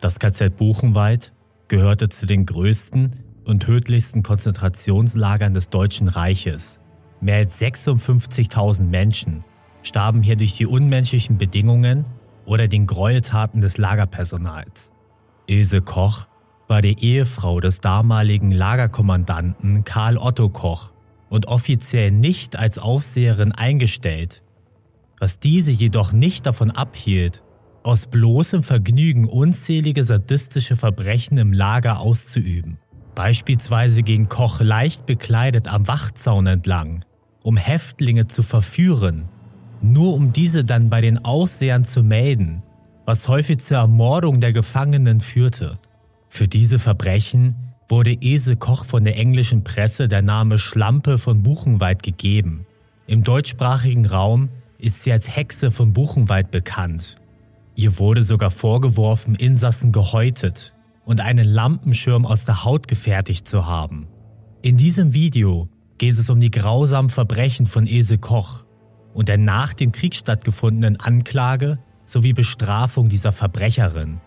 Das KZ Buchenwald gehörte zu den größten und tödlichsten Konzentrationslagern des Deutschen Reiches. Mehr als 56.000 Menschen starben hier durch die unmenschlichen Bedingungen oder den Gräueltaten des Lagerpersonals. Ilse Koch war die Ehefrau des damaligen Lagerkommandanten Karl Otto Koch und offiziell nicht als Aufseherin eingestellt, was diese jedoch nicht davon abhielt, aus bloßem Vergnügen unzählige sadistische Verbrechen im Lager auszuüben. Beispielsweise ging Koch leicht bekleidet am Wachzaun entlang, um Häftlinge zu verführen, nur um diese dann bei den Aussehern zu melden, was häufig zur Ermordung der Gefangenen führte. Für diese Verbrechen wurde Ese Koch von der englischen Presse der Name Schlampe von Buchenwald gegeben. Im deutschsprachigen Raum ist sie als Hexe von Buchenwald bekannt Ihr wurde sogar vorgeworfen, Insassen gehäutet und einen Lampenschirm aus der Haut gefertigt zu haben. In diesem Video geht es um die grausamen Verbrechen von Ese Koch und der nach dem Krieg stattgefundenen Anklage sowie Bestrafung dieser Verbrecherin.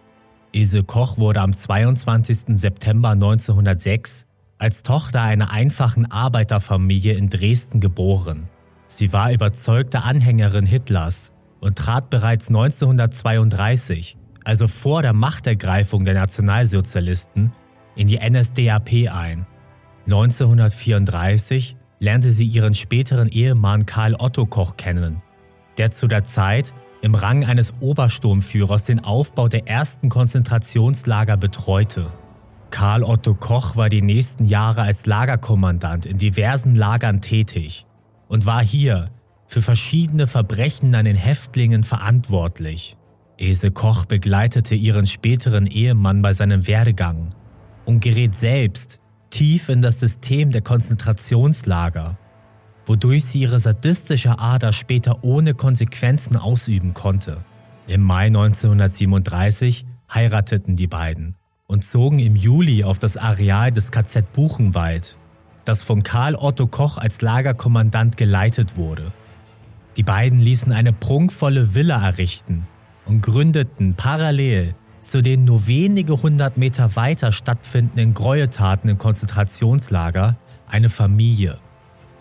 Ese Koch wurde am 22. September 1906 als Tochter einer einfachen Arbeiterfamilie in Dresden geboren. Sie war überzeugte Anhängerin Hitlers und trat bereits 1932, also vor der Machtergreifung der Nationalsozialisten, in die NSDAP ein. 1934 lernte sie ihren späteren Ehemann Karl Otto Koch kennen, der zu der Zeit im Rang eines Obersturmführers den Aufbau der ersten Konzentrationslager betreute. Karl Otto Koch war die nächsten Jahre als Lagerkommandant in diversen Lagern tätig und war hier für verschiedene Verbrechen an den Häftlingen verantwortlich. Ese Koch begleitete ihren späteren Ehemann bei seinem Werdegang und gerät selbst tief in das System der Konzentrationslager, wodurch sie ihre sadistische Ader später ohne Konsequenzen ausüben konnte. Im Mai 1937 heirateten die beiden und zogen im Juli auf das Areal des KZ Buchenwald, das von Karl Otto Koch als Lagerkommandant geleitet wurde. Die beiden ließen eine prunkvolle Villa errichten und gründeten parallel zu den nur wenige hundert Meter weiter stattfindenden Gräueltaten im Konzentrationslager eine Familie.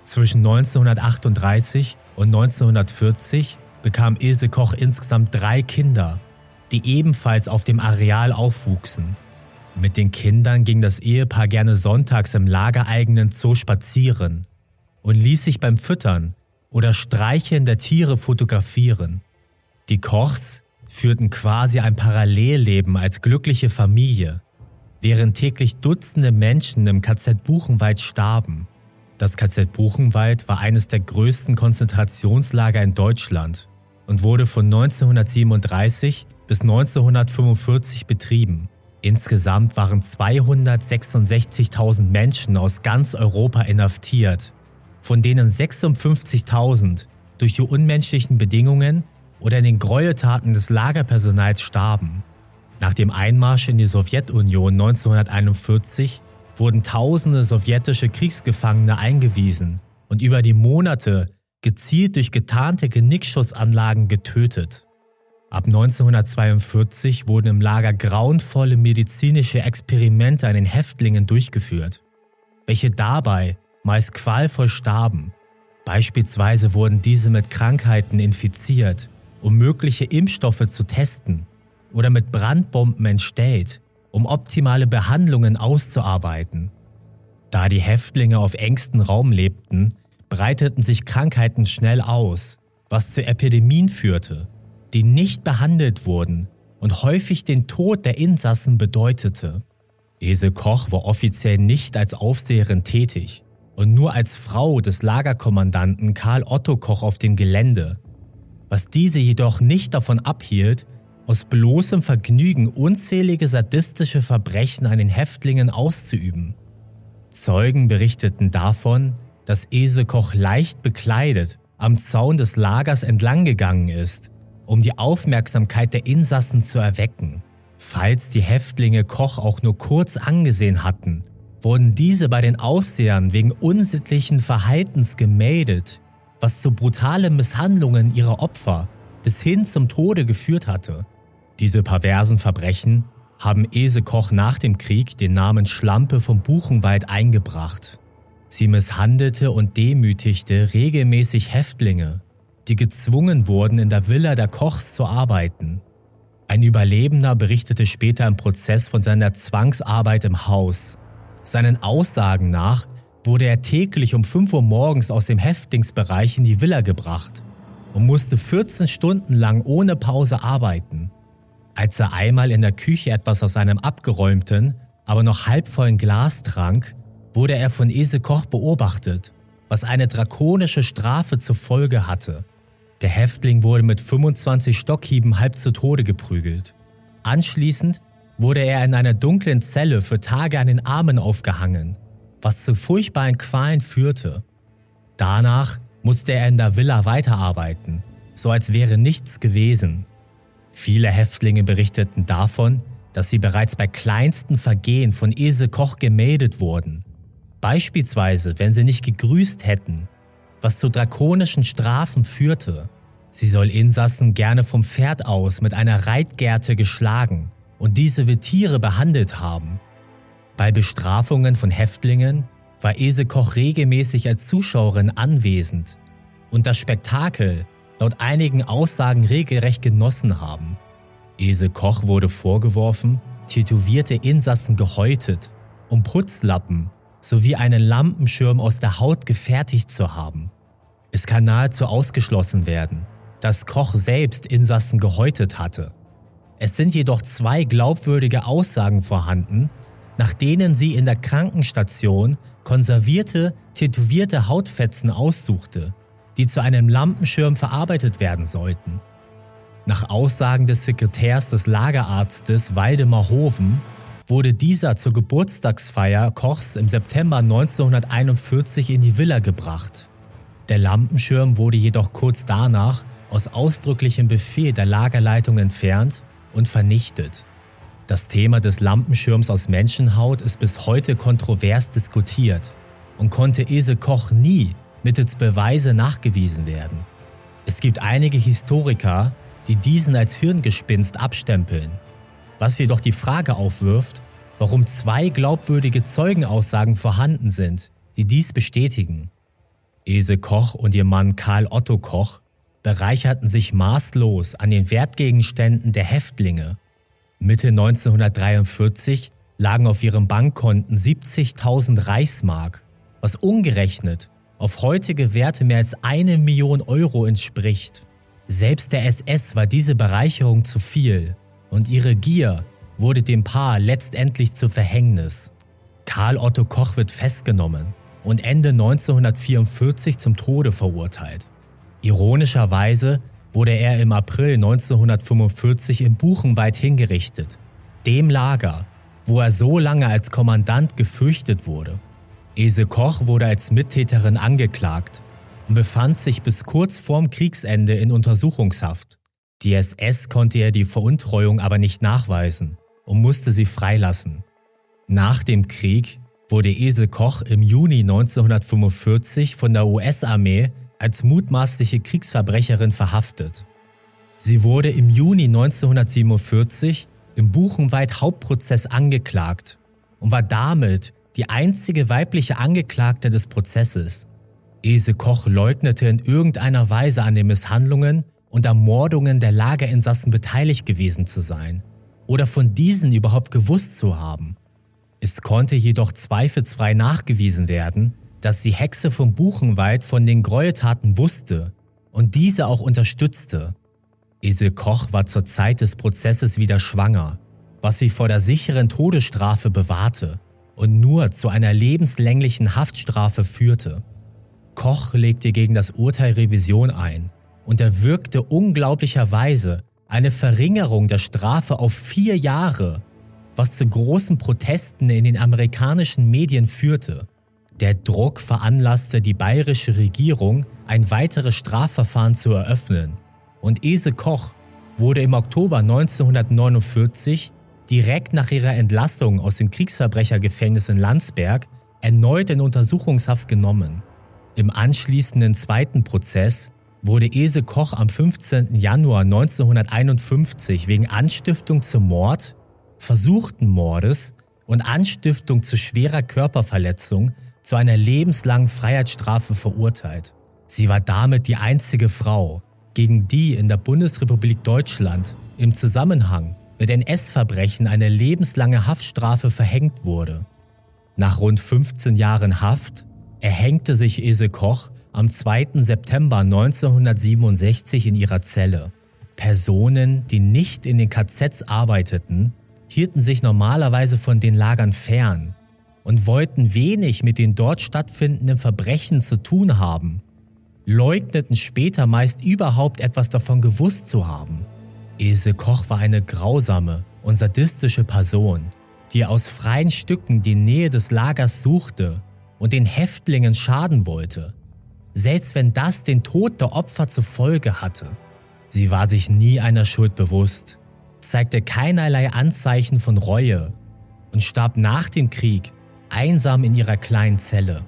Zwischen 1938 und 1940 bekam Ilse Koch insgesamt drei Kinder, die ebenfalls auf dem Areal aufwuchsen. Mit den Kindern ging das Ehepaar gerne sonntags im lagereigenen Zoo spazieren und ließ sich beim Füttern oder Streicheln der Tiere fotografieren. Die Kochs führten quasi ein Parallelleben als glückliche Familie, während täglich Dutzende Menschen im KZ Buchenwald starben. Das KZ Buchenwald war eines der größten Konzentrationslager in Deutschland und wurde von 1937 bis 1945 betrieben. Insgesamt waren 266.000 Menschen aus ganz Europa inhaftiert von denen 56.000 durch die unmenschlichen Bedingungen oder in den Gräueltaten des Lagerpersonals starben. Nach dem Einmarsch in die Sowjetunion 1941 wurden tausende sowjetische Kriegsgefangene eingewiesen und über die Monate gezielt durch getarnte Genickschussanlagen getötet. Ab 1942 wurden im Lager grauenvolle medizinische Experimente an den Häftlingen durchgeführt, welche dabei meist qualvoll starben. Beispielsweise wurden diese mit Krankheiten infiziert, um mögliche Impfstoffe zu testen oder mit Brandbomben entstellt, um optimale Behandlungen auszuarbeiten. Da die Häftlinge auf engstem Raum lebten, breiteten sich Krankheiten schnell aus, was zu Epidemien führte, die nicht behandelt wurden und häufig den Tod der Insassen bedeutete. Ese Koch war offiziell nicht als Aufseherin tätig, und nur als Frau des Lagerkommandanten Karl Otto Koch auf dem Gelände, was diese jedoch nicht davon abhielt, aus bloßem Vergnügen unzählige sadistische Verbrechen an den Häftlingen auszuüben. Zeugen berichteten davon, dass Ese Koch leicht bekleidet am Zaun des Lagers entlanggegangen ist, um die Aufmerksamkeit der Insassen zu erwecken. Falls die Häftlinge Koch auch nur kurz angesehen hatten, wurden diese bei den Aussehern wegen unsittlichen Verhaltens gemeldet, was zu brutalen Misshandlungen ihrer Opfer bis hin zum Tode geführt hatte. Diese perversen Verbrechen haben Ese Koch nach dem Krieg den Namen Schlampe vom Buchenwald eingebracht. Sie misshandelte und demütigte regelmäßig Häftlinge, die gezwungen wurden, in der Villa der Kochs zu arbeiten. Ein Überlebender berichtete später im Prozess von seiner Zwangsarbeit im Haus. Seinen Aussagen nach wurde er täglich um 5 Uhr morgens aus dem Häftlingsbereich in die Villa gebracht und musste 14 Stunden lang ohne Pause arbeiten. Als er einmal in der Küche etwas aus einem abgeräumten, aber noch halbvollen Glas trank, wurde er von Ese Koch beobachtet, was eine drakonische Strafe zur Folge hatte. Der Häftling wurde mit 25 Stockhieben halb zu Tode geprügelt. Anschließend wurde er in einer dunklen Zelle für Tage an den Armen aufgehangen, was zu furchtbaren Qualen führte. Danach musste er in der Villa weiterarbeiten, so als wäre nichts gewesen. Viele Häftlinge berichteten davon, dass sie bereits bei kleinsten Vergehen von Ese Koch gemeldet wurden. Beispielsweise, wenn sie nicht gegrüßt hätten, was zu drakonischen Strafen führte. Sie soll Insassen gerne vom Pferd aus mit einer Reitgerte geschlagen und diese wie Tiere behandelt haben. Bei Bestrafungen von Häftlingen war Ese Koch regelmäßig als Zuschauerin anwesend und das Spektakel laut einigen Aussagen regelrecht genossen haben. Ese Koch wurde vorgeworfen, tätowierte Insassen gehäutet, um Putzlappen sowie einen Lampenschirm aus der Haut gefertigt zu haben. Es kann nahezu ausgeschlossen werden, dass Koch selbst Insassen gehäutet hatte. Es sind jedoch zwei glaubwürdige Aussagen vorhanden, nach denen sie in der Krankenstation konservierte, tätowierte Hautfetzen aussuchte, die zu einem Lampenschirm verarbeitet werden sollten. Nach Aussagen des Sekretärs des Lagerarztes Waldemar Hoven wurde dieser zur Geburtstagsfeier Kochs im September 1941 in die Villa gebracht. Der Lampenschirm wurde jedoch kurz danach aus ausdrücklichem Befehl der Lagerleitung entfernt und vernichtet. Das Thema des Lampenschirms aus Menschenhaut ist bis heute kontrovers diskutiert und konnte Ese Koch nie mittels Beweise nachgewiesen werden. Es gibt einige Historiker, die diesen als Hirngespinst abstempeln, was jedoch die Frage aufwirft, warum zwei glaubwürdige Zeugenaussagen vorhanden sind, die dies bestätigen. Ese Koch und ihr Mann Karl Otto Koch bereicherten sich maßlos an den Wertgegenständen der Häftlinge. Mitte 1943 lagen auf ihren Bankkonten 70.000 Reichsmark, was umgerechnet auf heutige Werte mehr als eine Million Euro entspricht. Selbst der SS war diese Bereicherung zu viel und ihre Gier wurde dem Paar letztendlich zu Verhängnis. Karl Otto Koch wird festgenommen und Ende 1944 zum Tode verurteilt. Ironischerweise wurde er im April 1945 in Buchenwald hingerichtet, dem Lager, wo er so lange als Kommandant gefürchtet wurde. Ese Koch wurde als Mittäterin angeklagt und befand sich bis kurz vorm Kriegsende in Untersuchungshaft. Die SS konnte ihr die Veruntreuung aber nicht nachweisen und musste sie freilassen. Nach dem Krieg wurde Ese Koch im Juni 1945 von der US-Armee als mutmaßliche Kriegsverbrecherin verhaftet. Sie wurde im Juni 1947 im Buchenwald Hauptprozess angeklagt und war damit die einzige weibliche Angeklagte des Prozesses. Ese Koch leugnete in irgendeiner Weise an den Misshandlungen und Ermordungen der Lagerinsassen beteiligt gewesen zu sein oder von diesen überhaupt gewusst zu haben. Es konnte jedoch zweifelsfrei nachgewiesen werden, dass die Hexe vom Buchenwald von den Gräueltaten wusste und diese auch unterstützte. Ese Koch war zur Zeit des Prozesses wieder schwanger, was sie vor der sicheren Todesstrafe bewahrte und nur zu einer lebenslänglichen Haftstrafe führte. Koch legte gegen das Urteil Revision ein und erwirkte unglaublicherweise eine Verringerung der Strafe auf vier Jahre, was zu großen Protesten in den amerikanischen Medien führte. Der Druck veranlasste die bayerische Regierung, ein weiteres Strafverfahren zu eröffnen und Ese Koch wurde im Oktober 1949 direkt nach ihrer Entlassung aus dem Kriegsverbrechergefängnis in Landsberg erneut in Untersuchungshaft genommen. Im anschließenden zweiten Prozess wurde Ese Koch am 15. Januar 1951 wegen Anstiftung zum Mord, versuchten Mordes und Anstiftung zu schwerer Körperverletzung zu einer lebenslangen Freiheitsstrafe verurteilt. Sie war damit die einzige Frau, gegen die in der Bundesrepublik Deutschland im Zusammenhang mit NS-Verbrechen eine lebenslange Haftstrafe verhängt wurde. Nach rund 15 Jahren Haft erhängte sich Ese Koch am 2. September 1967 in ihrer Zelle. Personen, die nicht in den KZs arbeiteten, hielten sich normalerweise von den Lagern fern und wollten wenig mit den dort stattfindenden Verbrechen zu tun haben, leugneten später meist überhaupt etwas davon gewusst zu haben. Ilse Koch war eine grausame und sadistische Person, die aus freien Stücken die Nähe des Lagers suchte und den Häftlingen schaden wollte, selbst wenn das den Tod der Opfer zur Folge hatte. Sie war sich nie einer Schuld bewusst, zeigte keinerlei Anzeichen von Reue und starb nach dem Krieg einsam in ihrer kleinen Zelle.